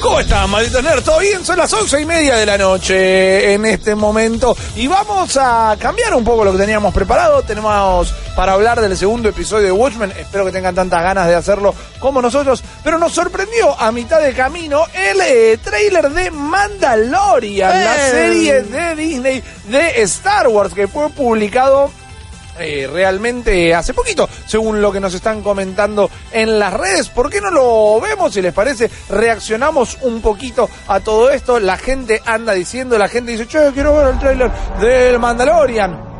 ¿Cómo están, malditos nerds? ¿Todo bien? Son las once y media de la noche en este momento y vamos a cambiar un poco lo que teníamos preparado. Tenemos para hablar del segundo episodio de Watchmen. Espero que tengan tantas ganas de hacerlo como nosotros. Pero nos sorprendió a mitad de camino el eh, trailer de Mandalorian, la serie de Disney de Star Wars que fue publicado eh, realmente hace poquito, según lo que nos están comentando en las redes. ¿Por qué no lo vemos? Si les parece, reaccionamos un poquito a todo esto. La gente anda diciendo, la gente dice, che, quiero ver el tráiler del Mandalorian.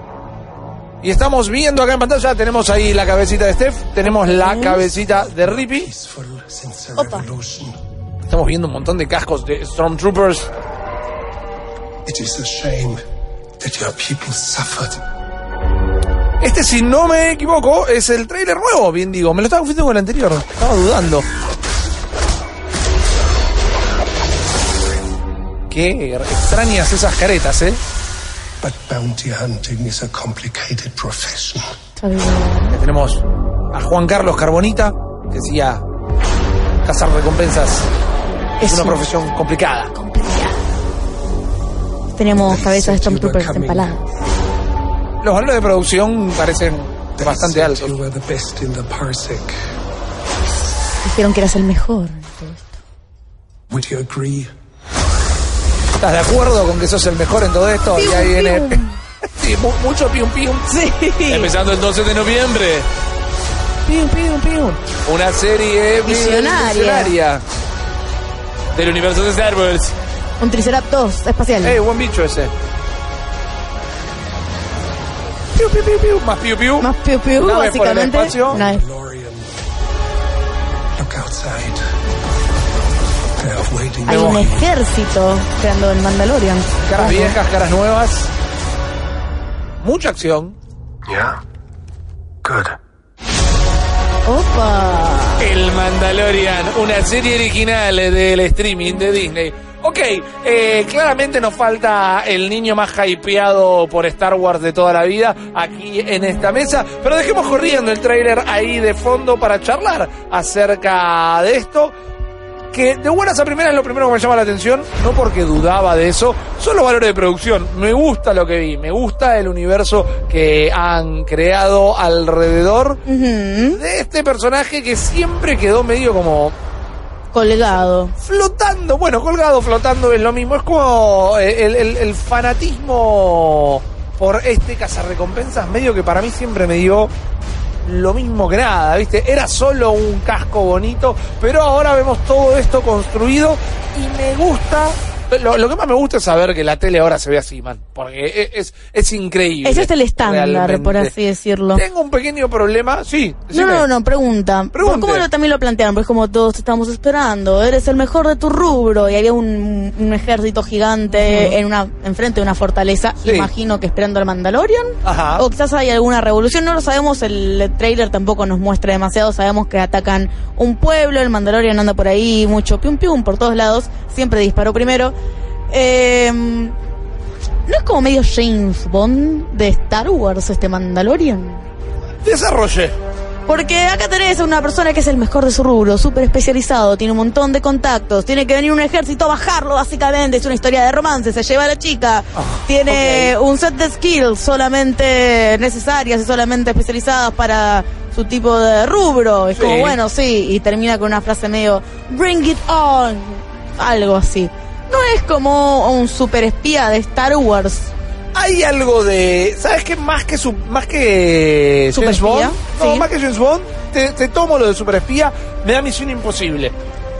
Y estamos viendo acá en pantalla, tenemos ahí la cabecita de Steph, tenemos la cabecita de Rippy. Opa. Estamos viendo un montón de cascos de Stormtroopers. It is a shame that your people suffered. Este, si no me equivoco, es el tráiler nuevo, bien digo. Me lo estaba confundiendo con el anterior, estaba dudando. Qué extrañas esas caretas, ¿eh? But bounty hunting is a complicated profession. Ya tenemos a Juan Carlos Carbonita, que decía, cazar recompensas es Es una un- profesión complicada. complicada. Tenemos cabezas de Stormtroopers empaladas. Los valores de producción parecen bastante altos. Dijeron que eras el mejor en todo esto. Would you agree? ¿Estás de acuerdo con que sos el mejor en todo esto? y ahí viene... pium. sí, mu- mucho pium pium. Sí. Empezando el 12 de noviembre. Pium, pium, pium. Una serie Visionaria. visionaria del universo de Star Wars. Un Triceratops espacial. Eh, buen bicho ese. Piu, piu, piu, piu. Más piu, piu. Más piu piu, por el básicamente. espacio. Are waiting. Hay un ejército creando el Mandalorian. Caras viejas, caras nuevas. Mucha acción. Yeah? Good. Opa. El Mandalorian, una serie original del streaming de Disney. Ok, eh, claramente nos falta el niño más hypeado por Star Wars de toda la vida aquí en esta mesa, pero dejemos corriendo el tráiler ahí de fondo para charlar acerca de esto. Que de buenas a primeras lo primero que me llama la atención, no porque dudaba de eso, son los valores de producción. Me gusta lo que vi, me gusta el universo que han creado alrededor de este personaje que siempre quedó medio como Colgado. flotando, bueno, colgado, flotando es lo mismo, es como eh, el, fanatismo por este cazarrecompensas, medio que para mí siempre me dio lo mismo que nada, ¿viste? Era solo un casco bonito, pero ahora vemos todo esto construido y me gusta... Lo, lo que más me gusta es saber que la tele ahora se ve así, man, porque e, es, es, increíble. Ese es el estándar, realmente. por así decirlo. Tengo un pequeño problema, sí. No, decime. no, no, pregunta. Pregunte. ¿Cómo lo, también lo plantearon? Pues como todos te estamos esperando, eres el mejor de tu rubro y había un, un ejército gigante en una enfrente de una fortaleza, Sí. imagino que esperando al Mandalorian. Ajá. O quizás hay alguna revolución, no lo sabemos, el trailer tampoco nos muestra demasiado, sabemos que atacan un pueblo, el Mandalorian anda por ahí, mucho pium pium por todos lados, siempre disparó primero. Eh, ¿No es como medio James Bond de Star Wars este Mandalorian? Desarrolle. Porque acá tenés a una persona que es el mejor de su rubro, súper especializado, tiene un montón de contactos, tiene que venir un ejército a bajarlo básicamente, es una historia de romance, se lleva a la chica, tiene un set de skills solamente necesarias y solamente especializadas para su tipo de rubro. Es Sí. como, bueno, sí, y termina con una frase medio, bring it on, algo así. No es como un super espía de Star Wars. Hay algo de. ¿Sabes qué? Más que su, más que James Superespía, Bond. No, sí. más que James Bond, te, te tomo lo de superespía, me da misión imposible.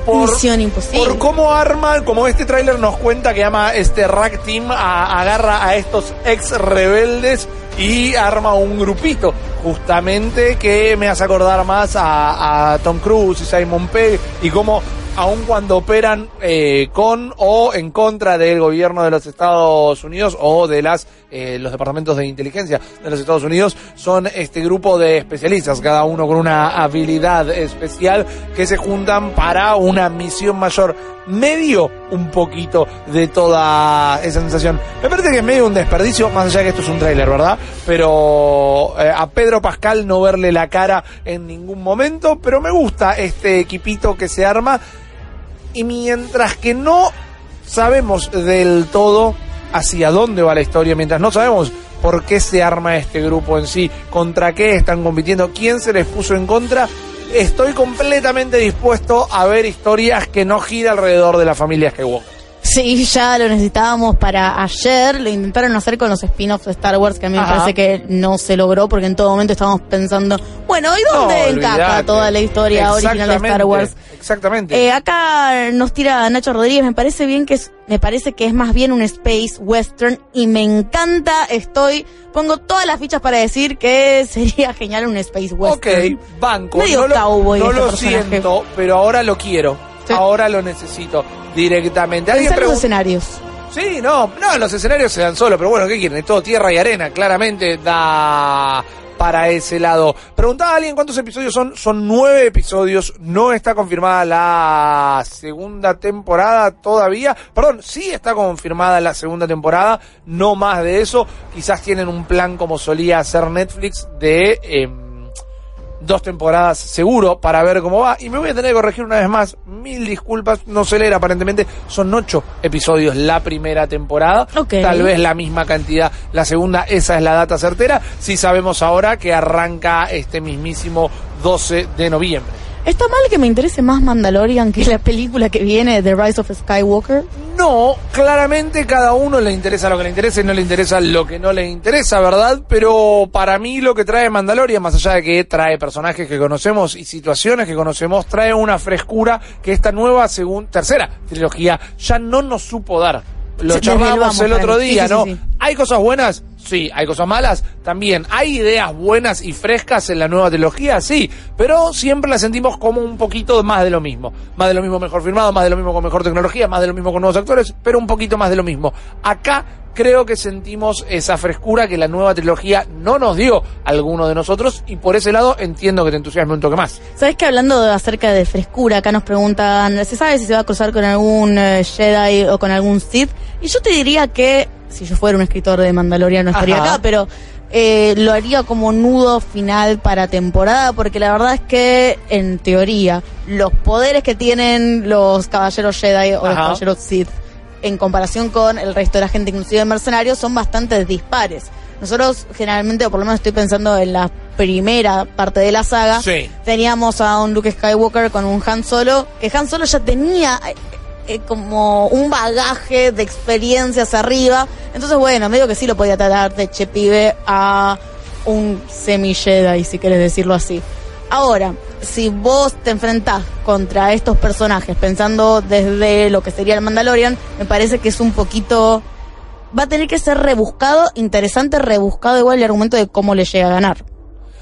Por, Misión imposible. Por cómo arman, como este tráiler nos cuenta que llama este Rack Team, a- agarra a estos ex rebeldes y arma un grupito. Justamente que me hace acordar más a, a Tom Cruise y Simon Pegg y cómo aun cuando operan eh, con o en contra del gobierno de los Estados Unidos o de las eh, los departamentos de inteligencia de los Estados Unidos son este grupo de especialistas, cada uno con una habilidad especial que se juntan para una misión mayor. Medio un poquito de toda esa sensación. Me parece que es medio un desperdicio, más allá que esto es un tráiler, ¿verdad? Pero eh, a Pedro Pascal no verle la cara en ningún momento, pero me gusta este equipito que se arma. Y mientras que no sabemos del todo hacia dónde va la historia, mientras no sabemos por qué se arma este grupo en sí, contra qué están compitiendo, quién se les puso en contra, estoy completamente dispuesto a ver historias que no gira alrededor de la familia Skywalker. Sí, ya lo necesitábamos para ayer. Lo intentaron hacer con los spin-offs de Star Wars, que a mí me Ajá. parece que no se logró, porque en todo momento estábamos pensando, bueno, ¿y dónde No, encaja toda la historia original de Star Wars? Exactamente. Eh, acá nos tira Nacho Rodríguez, me parece bien que es, me parece que es más bien un space western y me encanta, estoy, pongo todas las fichas para decir que sería genial un space ok, western. banco. Medio no lo, no lo personaje. siento, pero ahora lo quiero. Sí. Ahora lo necesito directamente. Alguien los escenarios. Sí, no, no, los escenarios se dan solos, pero bueno, ¿qué quieren? Es todo tierra y arena, claramente da para ese lado. Preguntaba a alguien cuántos episodios son, son nueve episodios, no está confirmada la segunda temporada todavía, perdón, sí está confirmada la segunda temporada, no más de eso, quizás tienen un plan como solía hacer Netflix de... em, dos temporadas seguro para ver cómo va. Y me voy a tener que corregir una vez más. Mil disculpas, no sé leer aparentemente. Son ocho episodios la primera temporada. Tal vez la misma cantidad la segunda. Esa es la data certera. Sí sabemos ahora que arranca este mismísimo 12 de noviembre. ¿Está mal que me interese más Mandalorian que la película que viene, The Rise of Skywalker? No, claramente cada uno le interesa lo que le interesa y no le interesa lo que no le interesa, ¿verdad? Pero para mí lo que trae Mandalorian, más allá de que trae personajes que conocemos y situaciones que conocemos, trae una frescura que esta nueva segun- tercera trilogía ya no nos supo dar. Lo desvelamos, el otro día, sí, sí, ¿no? sí. ¿Hay cosas buenas? Sí. ¿Hay cosas malas? También. ¿Hay ideas buenas y frescas en la nueva trilogía? Sí. Pero siempre la sentimos como un poquito más de lo mismo. Más de lo mismo mejor firmado, más de lo mismo con mejor tecnología, más de lo mismo con nuevos actores, pero un poquito más de lo mismo. Acá creo que sentimos esa frescura que la nueva trilogía no nos dio a alguno de nosotros y por ese lado entiendo que te entusiasme un toque más. ¿Sabes que hablando acerca de frescura, acá nos preguntan, ¿se sabe si se va a cruzar con algún eh, Jedi o con algún Sith? Y yo te diría que, si yo fuera un escritor de Mandalorian no estaría Ajá. acá, pero eh, lo haría como nudo final para temporada, porque la verdad es que, en teoría, los poderes que tienen los caballeros Jedi o los caballeros Sith en comparación con el resto de la gente, inclusive mercenarios, son bastante dispares. Nosotros generalmente, o por lo menos estoy pensando en la primera parte de la saga, Sí. teníamos a un Luke Skywalker con un Han Solo, que Han Solo ya tenía eh, como un bagaje de experiencias arriba. Entonces, bueno, medio que sí lo podía tratar de che pibe a un semi-Jedi, si quieres decirlo así. Ahora, si vos te enfrentás contra estos personajes pensando desde lo que sería el Mandalorian, me parece que es un poquito... Va a tener que ser rebuscado, interesante, rebuscado igual el argumento de cómo le llega a ganar.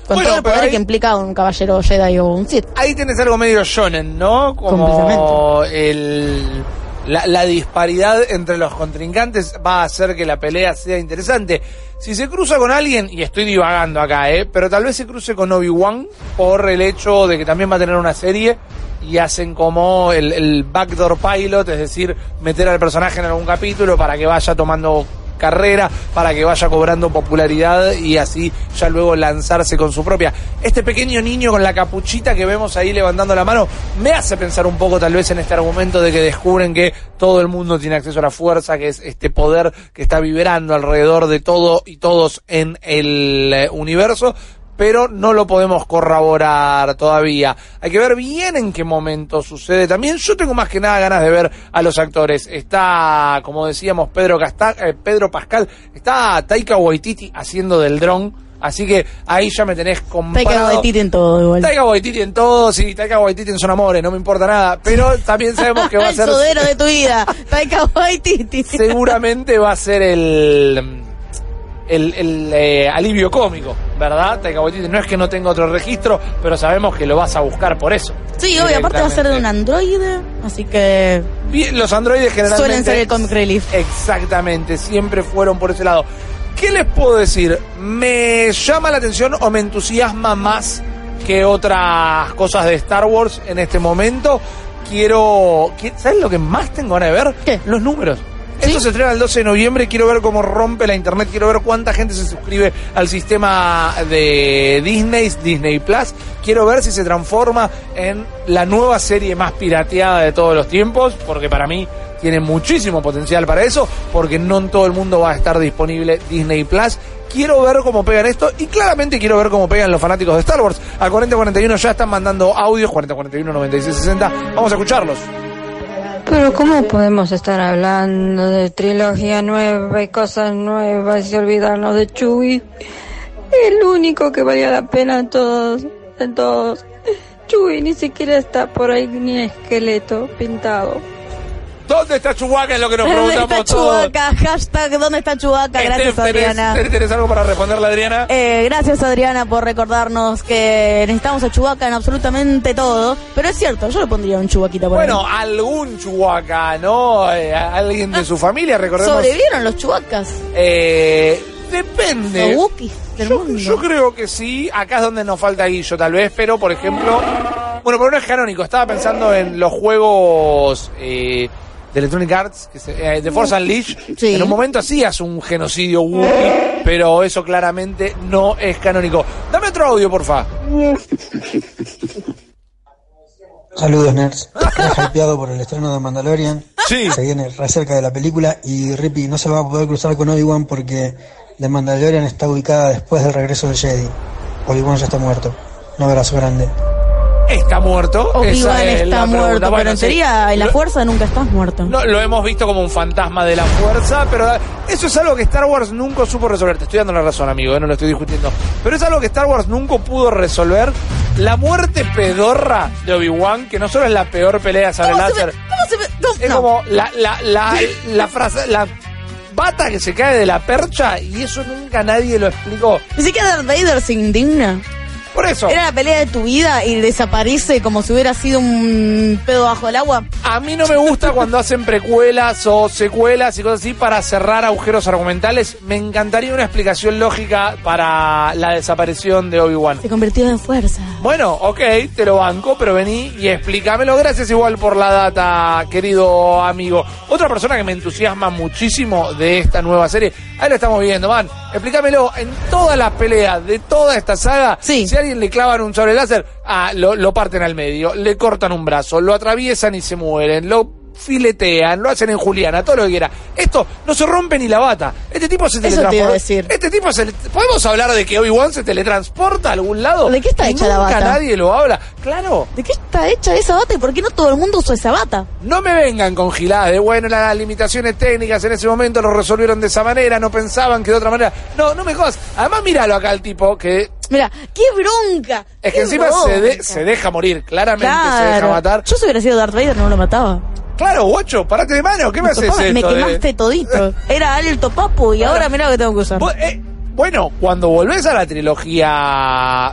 Con Bueno, todo el poder ahí- que implica un caballero Jedi o un Sith. Ahí tenés algo medio shonen, ¿no? Como el, la, la disparidad entre los contrincantes va a hacer que la pelea sea interesante. Si se cruza con alguien, y estoy divagando acá, ¿eh? Pero tal vez se cruce con Obi-Wan por el hecho de que también va a tener una serie y hacen como el, el backdoor pilot, es decir, meter al personaje en algún capítulo para que vaya tomando carrera para que vaya cobrando popularidad y así ya luego lanzarse con su propia. Este pequeño niño con la capuchita que vemos ahí levantando la mano me hace pensar un poco tal vez en este argumento de que descubren que todo el mundo tiene acceso a la fuerza, que es este poder que está vibrando alrededor de todo y todos en el eh, universo pero no lo podemos corroborar todavía. Hay que ver bien en qué momento sucede. También yo tengo más que nada ganas de ver a los actores. Está, como decíamos, Pedro, Casta- eh, Pedro Pascal, está Taika Waititi haciendo del dron. Así que ahí ya me tenés comprado. Taika Waititi en todo igual. Taika Waititi en todo, sí, Taika Waititi en Son Amores, no me importa nada. Pero también sabemos que va a el ser... sodero de tu vida, Taika Waititi. seguramente va a ser el el, el, eh, alivio cómico, ¿verdad? Taika Waititi no es que no tenga otro registro, pero sabemos que lo vas a buscar por eso. Sí, obvio, aparte va a ser de un androide, así que Bien, los androides generalmente suelen ser el comic relief. Exactamente, siempre fueron por ese lado. ¿Qué les puedo decir? Me llama la atención o me entusiasma más que otras cosas de Star Wars en este momento. Quiero, qui- ¿sabes lo que más tengo ganas de ver? ¿Qué? Los números. Se estrena el 12 de noviembre, quiero ver cómo rompe la internet, quiero ver cuánta gente se suscribe al sistema de Disney, Disney Plus. Quiero ver si se transforma en la nueva serie más pirateada de todos los tiempos, porque para mí tiene muchísimo potencial para eso, porque no en todo el mundo va a estar disponible Disney Plus. Quiero ver cómo pegan esto y claramente quiero ver cómo pegan los fanáticos de Star Wars. Al 4041 ya están mandando audios, 4041 9660. Vamos a escucharlos. Pero ¿cómo podemos estar hablando de trilogía nueva y cosas nuevas y olvidarnos de Chewie? El único que valía la pena en todos, en todos. Chewie ni siquiera está por ahí ni esqueleto pintado. ¿Dónde está Chubaca? Es lo que nos ¿Dónde preguntamos está todos. Chubaca? Hashtag ¿Dónde está Chubaca? Gracias, Steph, ¿tenés- Adriana. ¿Tenés algo para responderle, Adriana? Eh, gracias Adriana por recordarnos que necesitamos a Chubaca en absolutamente todo. Pero es cierto, yo le pondría un chubaquita por Bueno, ahí. algún Chubaca, ¿no? Eh, alguien de su familia, recordemos. ¿Sobrevivieron los chubacas? Eh, depende. Los Wookiees del Yo, mundo. yo creo que sí. Acá es donde nos falta Guillo, tal vez. Pero, por ejemplo. Bueno, pero no es canónico. Estaba pensando en los juegos eh, de Electronic Arts, que se- eh, de Force Unleashed. Sí. En un momento hacías un genocidio Wookiee, pero eso claramente no es canónico. Dame otro audio, porfa. Saludos, nerds. Estoy hypeado por el estreno de Mandalorian. Sí. Se viene re cerca de la película y Rippy no se va a poder cruzar con Obi-Wan porque The Mandalorian está ubicada después del regreso del Jedi. Obi-Wan ya está muerto. Un abrazo grande. Está muerto. Obi-Wan Esa es está la muerto, pero Bueno, en sí. teoría en la Lo- fuerza nunca estás muerto. No, lo hemos visto como un fantasma de la fuerza, pero eso es algo que Star Wars nunca supo resolver. Te estoy dando la razón, amigo, eh, no lo estoy discutiendo. Pero es algo que Star Wars nunca pudo resolver. La muerte pedorra de Obi-Wan, que no solo es la peor pelea sobre ¿Cómo se láser, es no. como la, la, la, la frase, la bata que se cae de la percha y eso nunca nadie lo explicó. Ni siquiera Darth Vader se indigna. Por eso, Era la pelea de tu vida y desaparece como si hubiera sido un pedo bajo el agua. a mí no me gusta cuando hacen precuelas o secuelas y cosas así para cerrar agujeros argumentales. Me encantaría una explicación lógica para la desaparición de Obi-Wan. Se convirtió en fuerza. Bueno, ok, te lo banco, pero vení y explícamelo. Gracias igual por la data, querido amigo. Otra persona que me entusiasma muchísimo de esta nueva serie, ahí lo estamos viendo, man. Explícamelo, en todas las peleas de toda esta saga, Sí. si a alguien le clavan un sable láser, ah, lo, lo parten al medio, le cortan un brazo, lo atraviesan y se mueren, lo filetean, lo hacen en Juliana, todo lo que quiera. Esto no se rompe ni la bata. Este tipo se Eso te iba a teletransporta. decir. Este tipo se... ¿Podemos hablar de que Obi-Wan se teletransporta a algún lado? ¿De qué está Y hecha la nunca bata? nadie lo habla. Claro, ¿De qué está hecha esa bata y por qué no todo el mundo usa esa bata? no me vengan con giladas de, bueno, las limitaciones técnicas en ese momento lo resolvieron de esa manera, no pensaban que de otra manera. No, no me jodas. Además, míralo acá al tipo que... Mira, qué bronca. Es que encima se, de- se deja morir, claramente se deja matar. Yo si hubiera sido Darth Vader no lo mataba. Claro, guacho, parate de mano, ¿qué me, haces me esto? de- quemaste todito. Era alto papu y ahora mirá lo que tengo que usar. Vos, eh, bueno, cuando volvés a la trilogía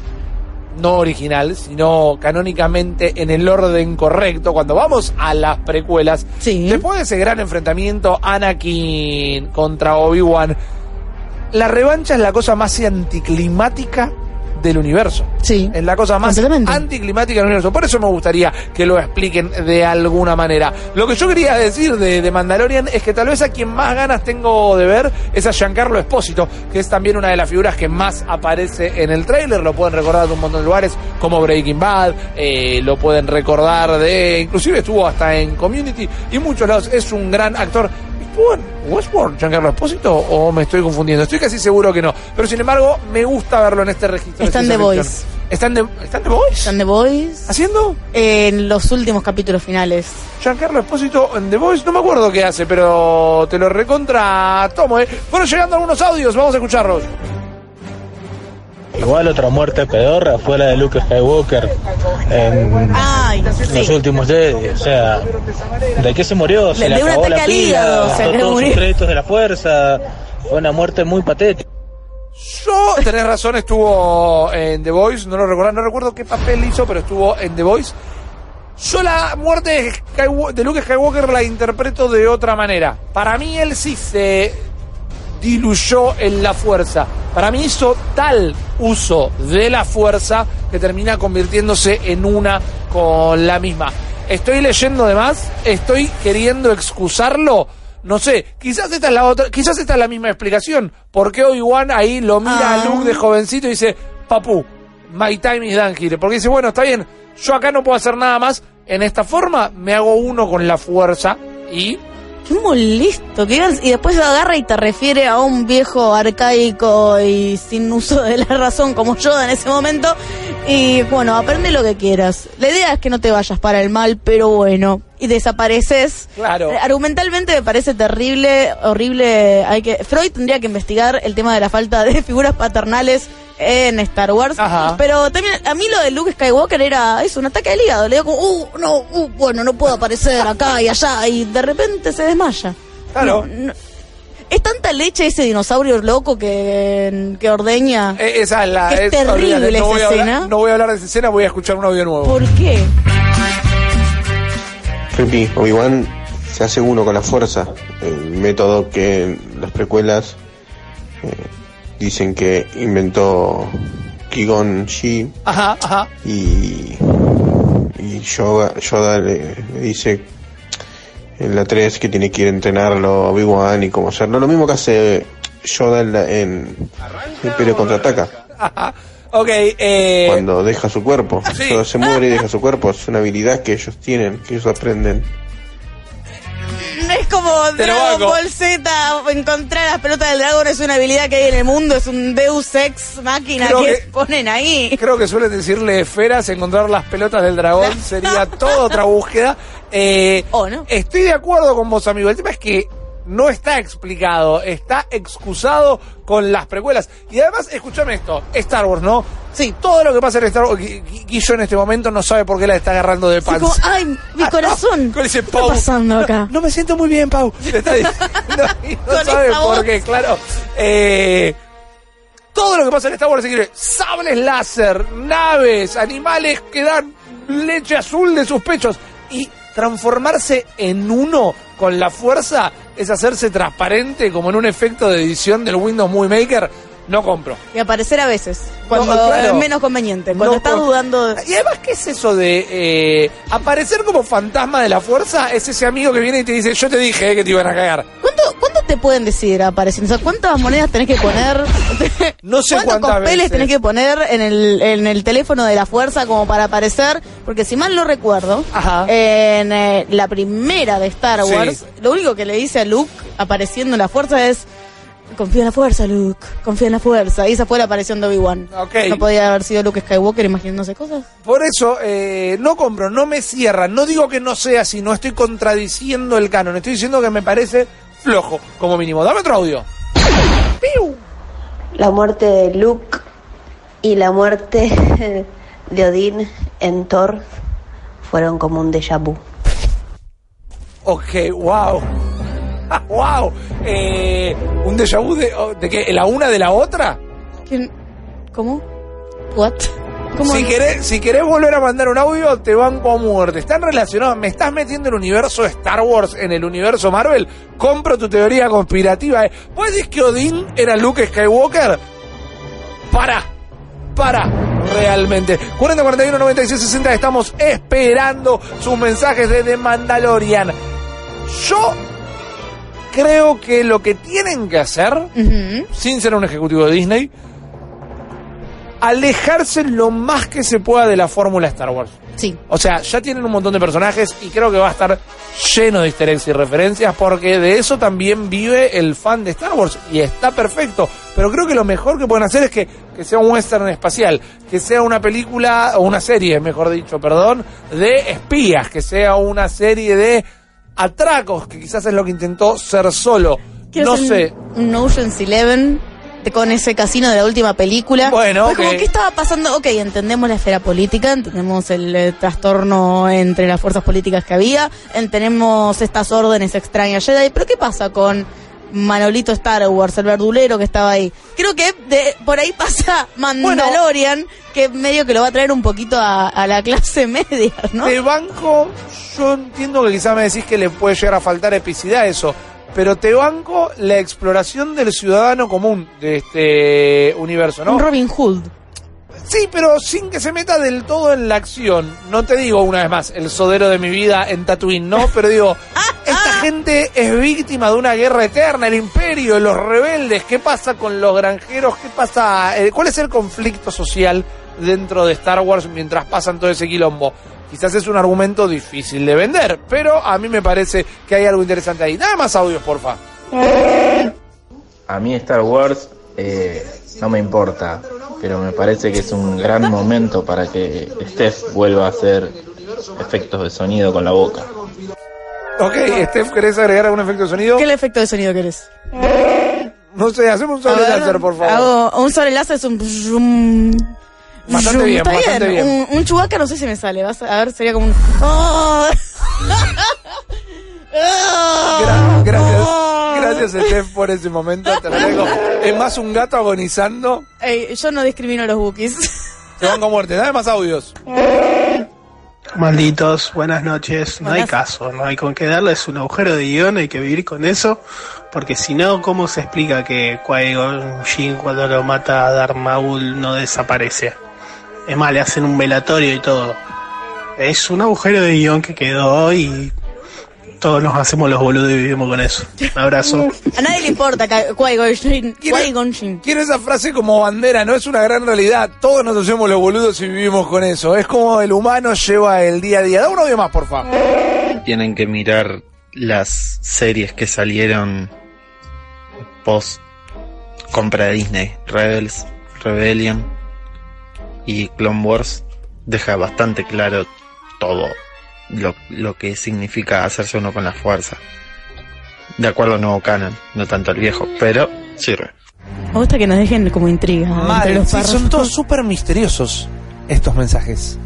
no original, sino canónicamente en el orden correcto, cuando vamos a las precuelas, Sí. después de ese gran enfrentamiento Anakin contra Obi-Wan, la revancha es la cosa más anticlimática del universo. Sí. Es la cosa más anticlimática del universo. Por eso me gustaría que lo expliquen de alguna manera. Lo que yo quería decir de, de Mandalorian es que tal vez a quien más ganas tengo de ver es a Giancarlo Espósito, que es también una de las figuras que más aparece en el tráiler. Lo pueden recordar de un montón de lugares como Breaking Bad, eh, lo pueden recordar de... Inclusive estuvo hasta en Community y muchos lados. Es un gran actor. ¿Estuvo en Westworld, Giancarlo Espósito? ¿O me estoy confundiendo? Estoy casi seguro que no. Pero sin embargo, me gusta verlo en este registro. de Está en ciencia The. Voice. ¿Está en The, ¿Está en The Voice? Están The Boys ¿Haciendo? en los últimos capítulos finales. Giancarlo Espósito en The Voice, no me acuerdo qué hace, pero te lo recontra tomo, ¿eh? Fueron llegando algunos audios, vamos a escucharlos. Igual otra muerte pedorra fue la de Luke Skywalker en Ay, los sí. últimos Jedi. O sea, ¿de qué se murió? Se De- le de un acabó la ataque al pila, hígado, se gastó le todos murió. sus créditos de la fuerza. Fue una muerte muy patética. Yo, tenés razón, estuvo en The Voice, no lo recuerdo, no recuerdo qué papel hizo, pero estuvo en The Voice. Yo la muerte de, Skywa- de Luke Skywalker la interpreto de otra manera. Para mí él sí se diluyó en la fuerza. Para mí hizo tal uso de la fuerza que termina convirtiéndose en una con la misma. Estoy leyendo de más, estoy queriendo excusarlo. No sé, quizás esta es la otra, quizás esta es la misma explicación. ¿Por qué Obi-Wan ahí lo mira Ah. a Luke de jovencito y dice, papu, my time is done here"? Porque dice, bueno, está bien, yo acá no puedo hacer nada más. En esta forma me hago uno con la fuerza y Qué molesto. qué y después agarra y te refiere a un viejo arcaico y sin uso de la razón como yo en ese momento. Y bueno, aprende lo que quieras. La idea es que no te vayas para el mal, pero bueno. Y desapareces. Claro. Eh, Argumentalmente me parece terrible, horrible. Hay que Freud tendría que investigar el tema de la falta de figuras paternales en Star Wars. Ajá. Pero también a mí lo de Luke Skywalker era eso, un ataque al hígado. Le digo como, uh, no, uh, bueno, no puedo aparecer acá y allá. Y de repente se desmaya. Claro. No, no. Es tanta leche ese dinosaurio loco que, que ordeña. eh, esa es la... Es terrible olvídate, esa hablar- escena. no voy a hablar de esa escena, voy a escuchar un audio nuevo. ¿Por qué? Rippy, Obi-Wan se hace uno con la fuerza, el método que en las precuelas eh, dicen que inventó Qui-Gon Shi Ajá, ajá. y, y Yoda, Yoda le, le dice en la 3 que tiene que ir a entrenarlo a Obi-Wan y cómo hacerlo. Lo mismo que hace Yoda en, la- en Imperio Contraataca. Ok, eh... cuando deja su cuerpo. Sí. Yoda se muere y deja su cuerpo. Es una habilidad que ellos tienen, que ellos aprenden. Como Te Dragon. Ball Z, encontrar las pelotas del dragón es una habilidad que hay en el mundo, es un Deus Ex máquina Creo que, que- ponen ahí. Creo que suelen decirle esferas, encontrar las pelotas del dragón sería toda otra búsqueda. Eh, ¿O no? Estoy de acuerdo con vos, amigo. El tema es que no está explicado, está excusado con las precuelas. Y además, escúchame esto, Star Wars, ¿no? Sí, todo lo que pasa en Star Wars, Gui- Gui- Guillo en este momento no sabe por qué la está agarrando de panza. como, ay, mi Ah, corazón. ¿Qué está pasando acá? No, no me siento muy bien, Pau. Está no sabe por qué, claro. Eh, todo lo que pasa en Star Wars se quiere sables láser, naves, animales que dan leche azul de sus pechos y transformarse en uno con la fuerza es hacerse transparente como en un efecto de edición del Windows Movie Maker. No compro. Y aparecer a veces, cuando No, claro. es menos conveniente, cuando No estás dudando. Y además, ¿qué es eso de eh, aparecer como fantasma de la fuerza? Es ese amigo que viene y te dice, yo te dije eh, que te iban a cagar. ¿Cuánto, ¿Cuánto te pueden decir apareciendo? O sea, ¿cuántas monedas tenés que poner? No sé ¿Cuántos papeles veces. tenés que poner en el, en el teléfono de la fuerza como para aparecer? Porque si mal no recuerdo, Ajá. en eh, la primera de Star Sí. Wars, lo único que le dice a Luke apareciendo en la fuerza es confía en la fuerza, Luke, confía en la fuerza. Y esa fue la aparición de Obi-Wan. Ok. No podía haber sido Luke Skywalker imaginándose cosas. Por eso, eh, no compro, no me cierra. No digo que no sea así, no estoy contradiciendo el canon. Estoy diciendo que me parece flojo, como mínimo. Dame otro audio. ¡Piu! La muerte de Luke y la muerte de Odín en Thor fueron como un déjà vu. Ok, wow. wow. Eh, ¿Un déjà vu de, oh, de qué? ¿La una de la otra? ¿Quién? ¿Cómo? ¿What? ¿Cómo? Si querés, si querés volver a mandar un audio, te banco a muerte. ¿Están relacionados? ¿Me estás metiendo el universo de Star Wars en el universo Marvel? Compro tu teoría conspirativa. ¿eh? ¿Vos decís que Odín era Luke Skywalker? Para, para, realmente. 40, 41, 96, 60, estamos esperando sus mensajes de The Mandalorian. Yo creo que lo que tienen que hacer sin ser un ejecutivo de Disney, alejarse lo más que se pueda de la fórmula Star Wars. Sí. O sea, ya tienen un montón de personajes y creo que va a estar lleno de easter eggs y referencias porque de eso también vive el fan de Star Wars y está perfecto. Pero creo que lo mejor que pueden hacer es que, que sea un western espacial, que sea una película o una serie, mejor dicho, perdón, de espías, que sea una serie de atracos, que quizás es lo que intentó ser solo. Quiero No sé. Un, un Ocean's Eleven con ese casino de la última película. Bueno, como, ok. ¿qué estaba pasando? Ok, entendemos la esfera política, entendemos el eh, trastorno entre las fuerzas políticas que había, entendemos estas órdenes extrañas Jedi, pero ¿qué pasa con Manolito Star Wars, el verdulero que estaba ahí? Creo que de, por ahí pasa Mandalorian, que medio que lo va a traer un poquito a, a la clase media, ¿no? De banco, yo entiendo que quizás me decís que le puede llegar a faltar epicidad a eso, pero te banco la exploración del ciudadano común de este universo, ¿no? Un Robin Hood. Sí, pero sin que se meta del todo en la acción. No te digo una vez más, el sodero de mi vida en Tatooine, no, pero digo, esta gente es víctima de una guerra eterna, el imperio, los rebeldes, ¿qué pasa con los granjeros? ¿Qué pasa? eh, ¿Cuál es el conflicto social dentro de Star Wars mientras pasan todo ese quilombo? Quizás es un argumento difícil de vender, pero a mí me parece que hay algo interesante ahí. Nada más audios, porfa. A mí Star Wars eh, no me importa, pero me parece que es un gran momento para que Steph vuelva a hacer efectos de sonido con la boca. Ok, Steph, ¿querés agregar algún efecto de sonido? ¿Qué efecto de sonido querés? No sé, hacemos un sobre ver, láser, por favor. Hago un sobre láser, es un... Bastante Zoom. bien, Está bastante bien. Un, un Chewbacca no sé si me sale. Vas a, a ver, sería como un... ¡Oh! Gra- gracias, gracias Steph por ese momento, te lo agradezco. Es más un gato agonizando. Ey, yo no discrimino a los Wookiees. Se van con muerte. Dame más audios. Malditos, buenas noches. No hay caso, no hay con qué darles un agujero de guion, hay que vivir con eso, porque si no, ¿cómo se explica que Qui-Gon Jinn cuando lo mata a Darth Maul no desaparece? Es más, le hacen un velatorio y todo. Es un agujero de guion que quedó y todos nos hacemos los boludos y vivimos con eso. Un abrazo. A nadie le importa Qui-Gon. Quiero esa frase como bandera, no es una gran realidad. Todos nos hacemos los boludos y vivimos con eso. Es como el humano lleva el día a día. Da un audio más, por favor. Tienen que mirar las series que salieron post compra de Disney. Rebels, Rebellion y Clone Wars deja bastante claro todo lo, lo que significa hacerse uno con la fuerza. De acuerdo al nuevo canon, no tanto al viejo, pero sirve. Me gusta que nos dejen como intriga entre Mal, los sí, párrafos. son todos súper misteriosos estos mensajes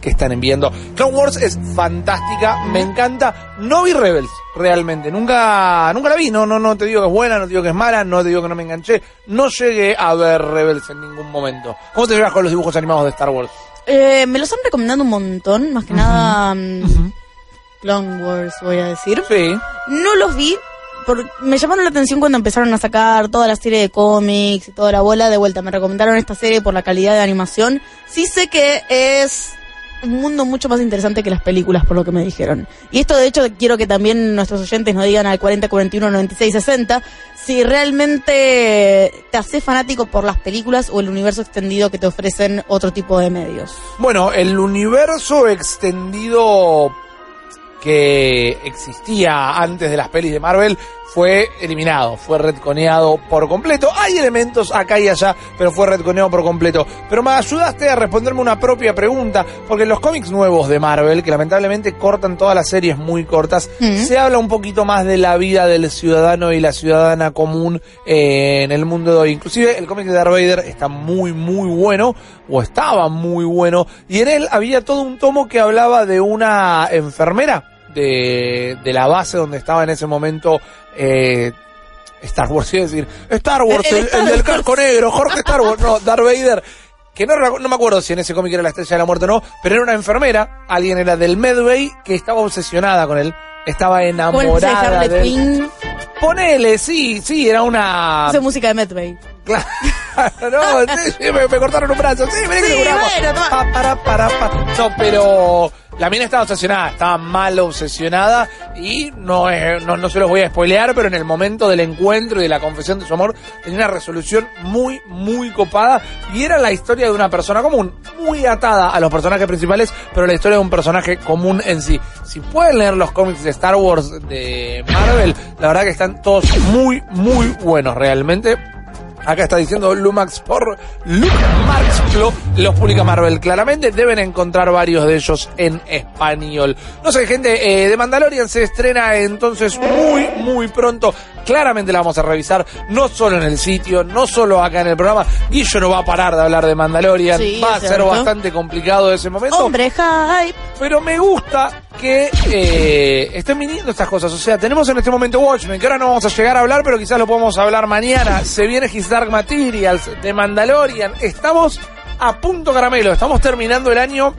que están enviando. Clone Wars es fantástica, me encanta. No vi Rebels, realmente. Nunca, nunca la vi. No, no, no te digo que es buena, no te digo que es mala, no te digo que no me enganché. No llegué a ver Rebels en ningún momento. ¿Cómo te llevas con los dibujos animados de Star Wars? Eh, me los han recomendado un montón, más que nada mm, Clone Wars, voy a decir. Sí. No los vi, por- me llamaron la atención cuando empezaron a sacar toda la serie de cómics y toda la bola de vuelta. Me recomendaron esta serie por la calidad de animación. Sí sé que es un mundo mucho más interesante que las películas, por lo que me dijeron. Y esto, de hecho, quiero que también nuestros oyentes nos digan al 40, 41, 96, 60 si realmente te haces fanático por las películas o el universo extendido que te ofrecen otro tipo de medios. Bueno, el universo extendido que existía antes de las pelis de Marvel fue eliminado, fue retconeado por completo. Hay elementos acá y allá, pero fue retconeado por completo. Pero me ayudaste a responderme una propia pregunta, porque en los cómics nuevos de Marvel, que lamentablemente cortan todas las series muy cortas, Mm. se habla un poquito más de la vida del ciudadano y la ciudadana común eh, en el mundo de hoy. Inclusive el cómic de Darth Vader está muy, muy bueno, o estaba muy bueno, y en él había todo un tomo que hablaba de una enfermera de, de la base donde estaba en ese momento eh, Star Wars, iba a decir, Star Wars, El- el, el Star el del casco negro, Jorge Star Wars, no, Darth Vader. Que no, no me acuerdo si en ese cómic era la estrella de la muerte o no, pero era una enfermera, alguien era del Medway que estaba obsesionada con él, estaba enamorada de él. Ponele, sí, sí, era una... hace música de Medway. Claro, no, sí, sí, me, me cortaron un brazo, sí, vení que Sí, bueno. Pa, para, para, pa. No, pero la mina estaba obsesionada, estaba mal obsesionada y no, es- no, no se los voy a spoilear, pero en el momento del encuentro y de la confesión de su amor tenía una resolución muy, muy copada y era la historia de una persona común, muy atada a los personajes principales, pero la historia de un personaje común en sí. Si pueden leer los cómics de Star Wars de Marvel, la verdad que están todos muy, muy buenos realmente. Acá está diciendo Lumax por Luke Marxplo, los publica Marvel claramente, deben encontrar varios de ellos en español. No sé, gente, eh, de Mandalorian se estrena entonces muy, muy pronto. Claramente la vamos a revisar, no solo en el sitio, no solo acá en el programa. Guillo no va a parar de hablar de Mandalorian, Sí, va a ser bastante complicado ese momento. Hombre, hype. Pero me gusta que eh, estén viniendo estas cosas. O sea, tenemos en este momento Watchmen, que ahora no vamos a llegar a hablar, pero quizás lo podemos hablar mañana. Se viene His Dark Materials de Mandalorian. Estamos a punto caramelo. Estamos terminando el año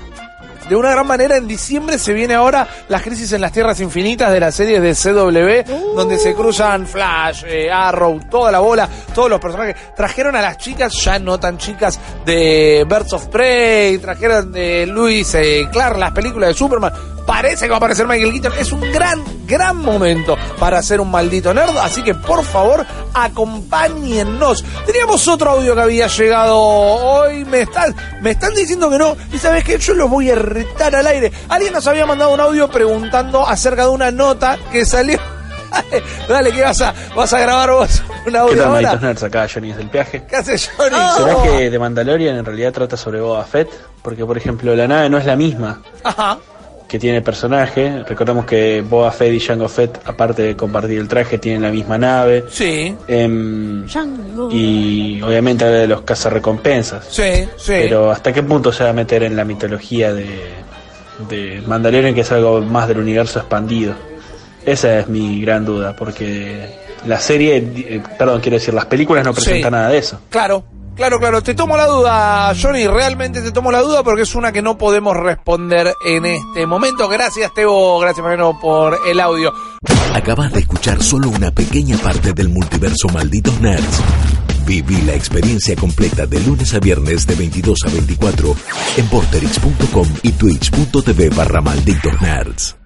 de una gran manera. En diciembre se viene ahora las crisis en las tierras infinitas de las series de CW, donde se cruzan Flash, eh, Arrow, toda la bola, todos los personajes. Trajeron a las chicas, ya no tan chicas, de Birds of Prey, trajeron de Luis eh, Clark las películas de Superman. Parece que va a aparecer Michael Keaton. Es un gran, gran momento para hacer un maldito nerd. Así que por favor, acompáñennos. Teníamos otro audio que había llegado hoy. Me están, me están diciendo que no. Y sabes que yo los voy a retar al aire. Alguien nos había mandado un audio preguntando acerca de una nota que salió. Dale, ¿qué vas a, vas a grabar vos? Un audio ¿Qué tal, ahora? nerds? Acá Johnny desde el viaje. ¿Qué hace Johnny? ¿Será Oh. que The Mandalorian en realidad trata sobre Boba Fett? Porque, por ejemplo, la nave no es la misma Ajá. Que tiene el personaje. Recordemos que Boba Fett y Jango Fett, aparte de compartir el traje, tienen la misma nave. Sí. Em, Django. y obviamente habla de los cazarrecompensas. Sí, sí. Pero ¿hasta qué punto se va a meter en la mitología de, de Mandalorian, que es algo más del universo expandido? Esa es mi gran duda, porque la serie, eh, perdón, quiero decir, las películas no presentan Sí. nada de eso. Claro, claro, claro. Te tomo la duda, Johnny. Realmente te tomo la duda porque es una que no podemos responder en este momento. Gracias, Teo. Gracias, Mariano, por el audio. Acabas de escuchar solo una pequeña parte del multiverso Malditos Nerds. Viví la experiencia completa de lunes a viernes de 22 a 24 en porterix.com y twitch.tv barra Malditos Nerds.